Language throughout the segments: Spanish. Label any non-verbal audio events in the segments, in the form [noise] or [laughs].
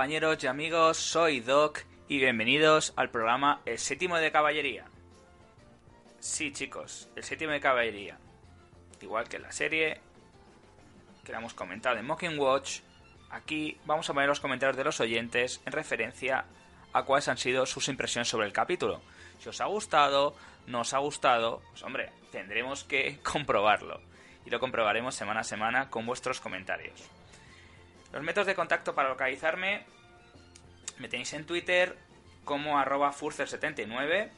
Compañeros y amigos, soy Doc y bienvenidos al programa El séptimo de caballería. Sí chicos, el séptimo de caballería. Igual que la serie que la hemos comentado en Mocking Watch, aquí vamos a poner los comentarios de los oyentes en referencia a cuáles han sido sus impresiones sobre el capítulo. Si os ha gustado, no os ha gustado, pues hombre, tendremos que [laughs] comprobarlo. Y lo comprobaremos semana a semana con vuestros comentarios. Los métodos de contacto para localizarme me tenéis en Twitter como arroba furcer79,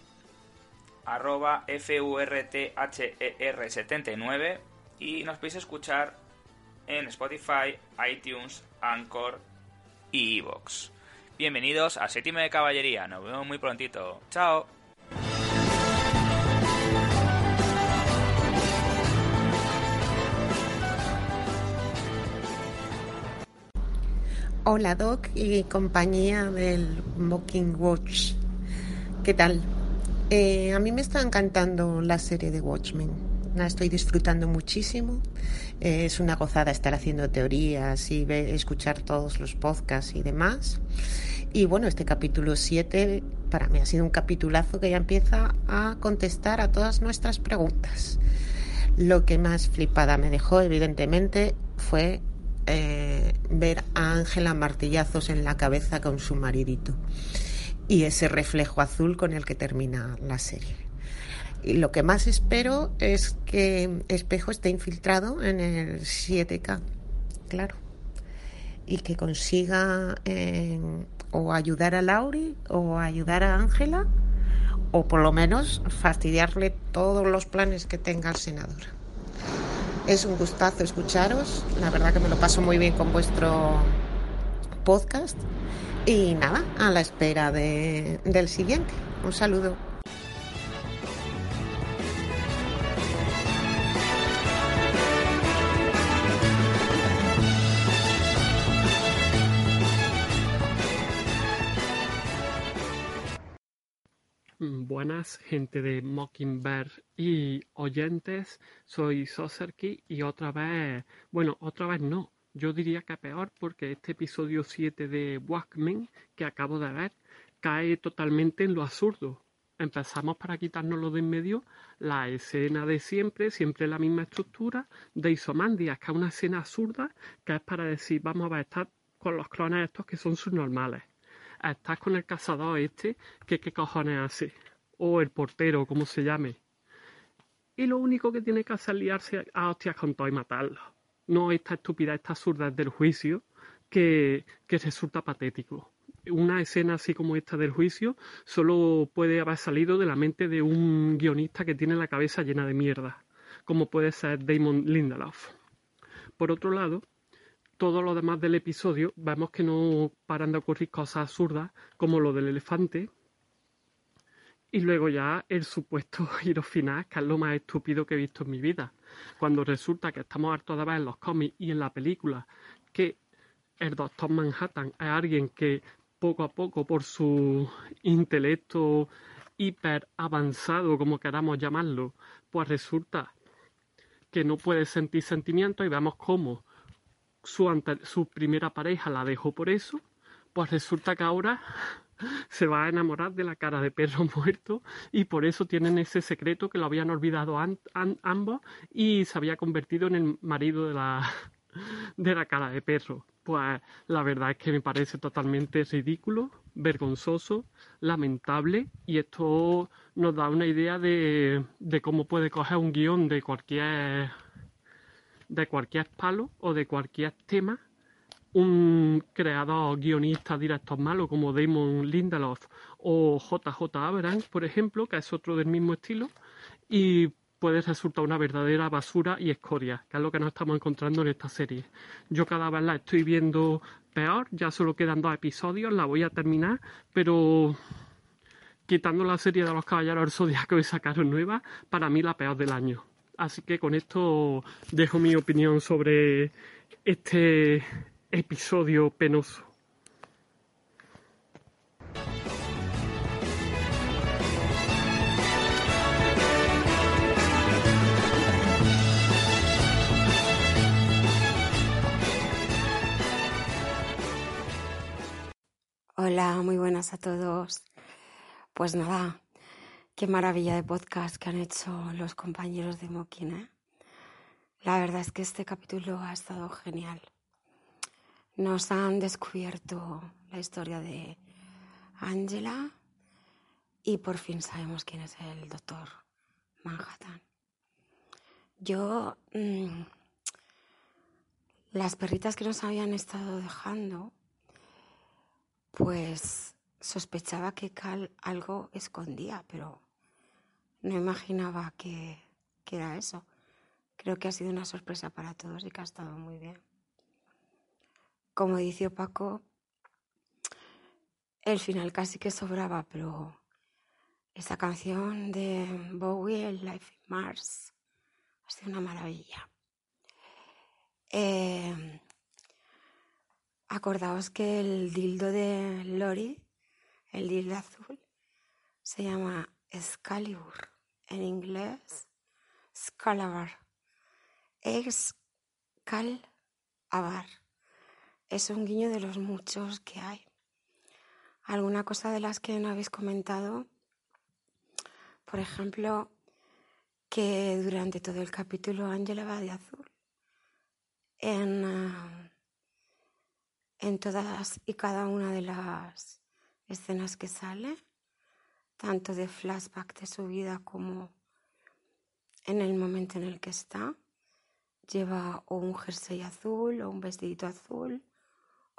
arroba further79 y nos podéis escuchar en Spotify, iTunes, Anchor y Evox. Bienvenidos a Séptimo de Caballería, nos vemos muy prontito. Chao. Hola Doc y compañía del Mocking Watch. ¿Qué tal? Eh, a mí me está encantando la serie de Watchmen. La estoy disfrutando muchísimo. Eh, es una gozada estar haciendo teorías y escuchar todos los podcasts y demás. Y bueno, este capítulo 7 para mí ha sido un capitulazo que ya empieza a contestar a todas nuestras preguntas. Lo que más flipada me dejó, evidentemente, fue eh, ver a Ángela martillazos en la cabeza con su maridito y ese reflejo azul con el que termina la serie. Y lo que más espero es que Espejo esté infiltrado en el 7K, claro, y que consiga eh, o ayudar a Lauri o ayudar a Ángela o por lo menos fastidiarle todos los planes que tenga el senador. Es un gustazo escucharos. La verdad que me lo paso muy bien con vuestro podcast. Y nada, a la espera de- del siguiente. Un saludo. Buenas, gente de Mockingbird y oyentes. Soy Soserki y otra vez, bueno, otra vez no. Yo diría que peor porque este episodio 7 de Walkman que acabo de ver cae totalmente en lo absurdo. Empezamos para quitárnoslo de en medio la escena de siempre, siempre la misma estructura de Isomandias, que es una escena absurda que es para decir, vamos a estar con los clones estos que son subnormales estás con el cazador este, que qué cojones hace, o el portero, como se llame. Y lo único que tiene que hacer es liarse a hostias con todo y matarlo. No esta estupidez, esta absurda del juicio, que, que resulta patético. Una escena así como esta del juicio solo puede haber salido de la mente de un guionista que tiene la cabeza llena de mierda, como puede ser Damon Lindelof. Por otro lado, todo lo demás del episodio vemos que no paran de ocurrir cosas absurdas como lo del elefante y luego ya el supuesto [laughs] giro final que es lo más estúpido que he visto en mi vida. Cuando resulta que estamos hartos de ver en los cómics y en la película que el Doctor Manhattan es alguien que poco a poco por su intelecto hiper avanzado como queramos llamarlo pues resulta que no puede sentir sentimientos y vemos cómo su, su primera pareja la dejó por eso, pues resulta que ahora se va a enamorar de la cara de perro [laughs] muerto y por eso tienen ese secreto que lo habían olvidado ambos y se había convertido en el marido de la, [laughs] de la cara de perro. Pues la verdad es que me parece totalmente ridículo, vergonzoso, lamentable y esto nos da una idea de, de cómo puede coger un guion de cualquier de cualquier palo o de cualquier tema un creador, guionista, director malo como Damon Lindelof o JJ Abrams, por ejemplo, que es otro del mismo estilo, y puede resultar una verdadera basura y escoria, que es lo que nos estamos encontrando en esta serie. Yo cada vez la estoy viendo peor, ya solo quedan dos episodios, la voy a terminar, pero quitando la serie de los Caballeros del Zodiaco y sacaron nueva, para mí la peor del año. Así que con esto dejo mi opinión sobre este episodio penoso. Hola, muy buenas a todos. Pues nada, qué maravilla de podcast que han hecho los compañeros de Mokin. ¿eh? La verdad es que este capítulo ha estado genial. Nos han descubierto la historia de Angela y por fin sabemos quién es el doctor Manhattan. Yo, mm, las perritas que nos habían estado dejando, pues sospechaba que Cal algo escondía, pero no imaginaba que, que, era eso. Creo que ha sido una sorpresa para todos y que ha estado muy bien. Como dice Paco, el final casi que sobraba, pero esa canción de Bowie, el Life in Mars, ha sido una maravilla. Eh, acordaos que el dildo de Lori el dildo azul se llama Excalibur, en inglés Scalabar. Excalabar. Es un guiño de los muchos que hay. Alguna cosa de las que no habéis comentado, por ejemplo, que durante todo el capítulo Ángela va de azul. En, ah, en todas y cada una de las escenas que sale, tanto de flashback de su vida como en el momento en el que está. Lleva o un jersey azul o un vestidito azul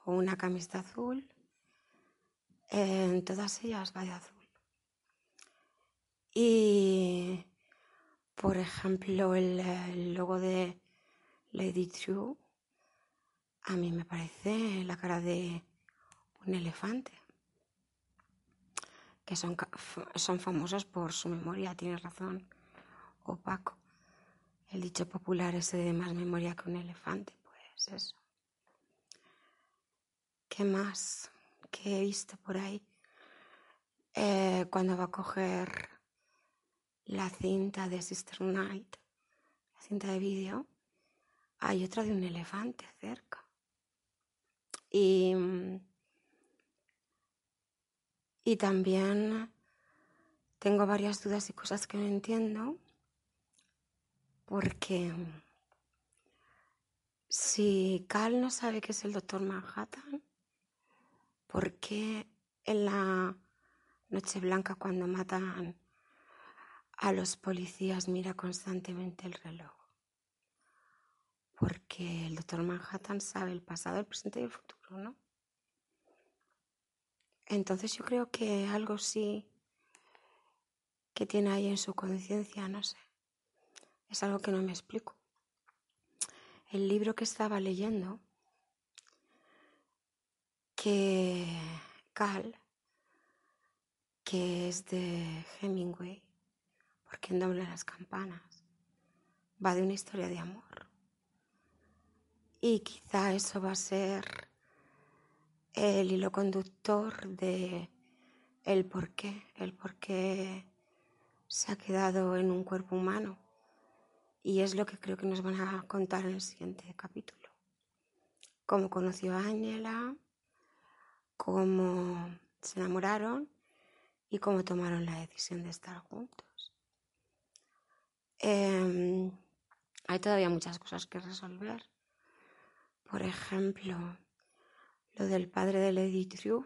o una camisa azul. En todas ellas va de azul. Y, por ejemplo, el, logo de Lady True, a mí me parece la cara de un elefante que son, son famosos por su memoria, tiene razón Opaco. El dicho popular ese de más memoria que un elefante, pues eso. ¿Qué más? ¿Qué he visto por ahí? Eh, cuando va a coger la cinta de Sister Night, la cinta de vídeo, hay otra de un elefante cerca. Y y también tengo varias dudas y cosas que no entiendo porque si Cal no sabe que es el doctor Manhattan, ¿por qué en la Noche Blanca cuando matan a los policías mira constantemente el reloj? Porque el doctor Manhattan sabe el pasado, el presente y el futuro, ¿no? Entonces yo creo que algo sí que tiene ahí en su conciencia, no sé. Es algo que no me explico. El libro que estaba leyendo, que Cal, que es de Hemingway, porque en doble las campanas, va de una historia de amor. Y quizá eso va a ser el hilo conductor de el por qué, el por qué se ha quedado en un cuerpo humano. Y es lo que creo que nos van a contar en el siguiente capítulo. Cómo conoció a Ángela, cómo se enamoraron y cómo tomaron la decisión de estar juntos. Em, hay todavía muchas cosas que resolver. Por ejemplo, lo del padre de Lady True,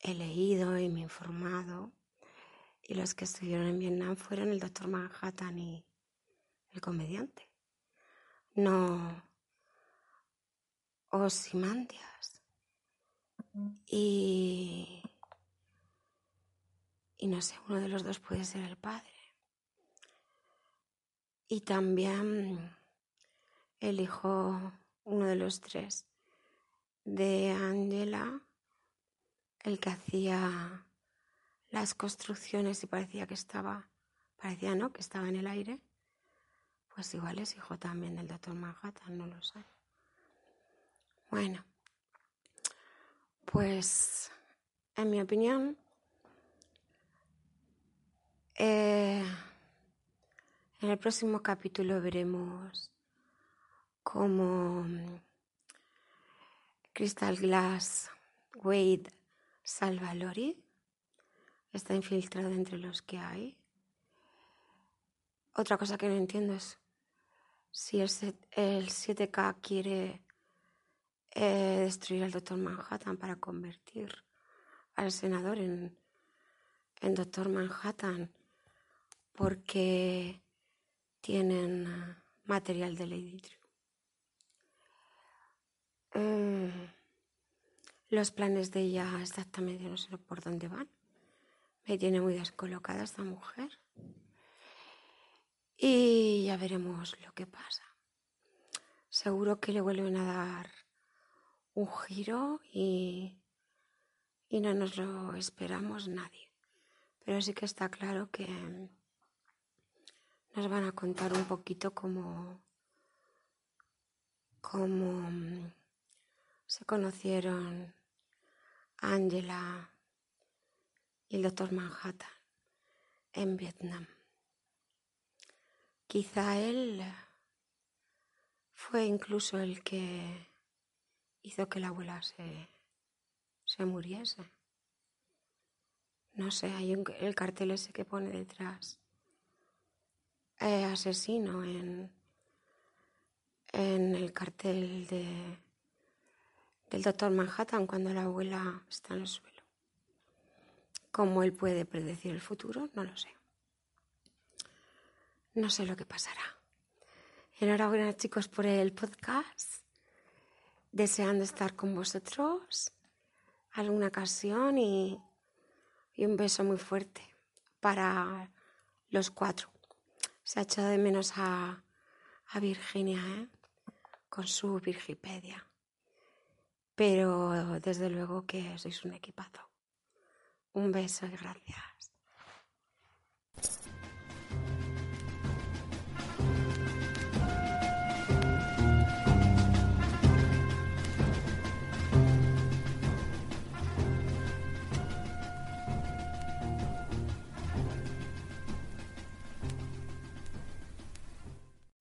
he leído y me he informado. Y los que estuvieron en Vietnam fueron el doctor Manhattan y el comediante. no Osimandias. Y, y no sé, uno de los dos puede ser el padre. Y también el hijo, uno de los tres, de Angela, el que hacía las construcciones y parecía que estaba, parecía no, que estaba en el aire, pues igual es hijo también del doctor Manhattan, no lo sé. Bueno, pues en mi opinión, eh, en el próximo capítulo veremos cómo Crystal Glass Wade salva a Lori. Está infiltrado entre los que hay. Otra cosa que no entiendo es si el 7K quiere eh, destruir al Doctor Manhattan para convertir al senador en, en Doctor Manhattan porque tienen material de Lady True. Eh, los planes de ella exactamente no sé por dónde van. Me tiene muy descolocada esta mujer. Y ya veremos lo que pasa. Seguro que le vuelven a dar un giro y, y no nos lo esperamos nadie. Pero sí que está claro que nos van a contar un poquito cómo, cómo se conocieron Angela y el doctor Manhattan en Vietnam. Quizá él fue incluso el que hizo que la abuela se, se muriese. No sé, hay un, el cartel ese que pone detrás. Eh, asesino en, en el cartel de, del doctor Manhattan cuando la abuela está en el suelo. ¿Cómo él puede predecir el futuro? No lo sé. No sé lo que pasará. Enhorabuena chicos por el podcast deseando estar con vosotros alguna ocasión y, un beso muy fuerte para los cuatro. Se ha echado de menos a, a Virginia ¿eh? con su Virgipedia. Pero desde luego que sois un equipazo. Un beso y gracias.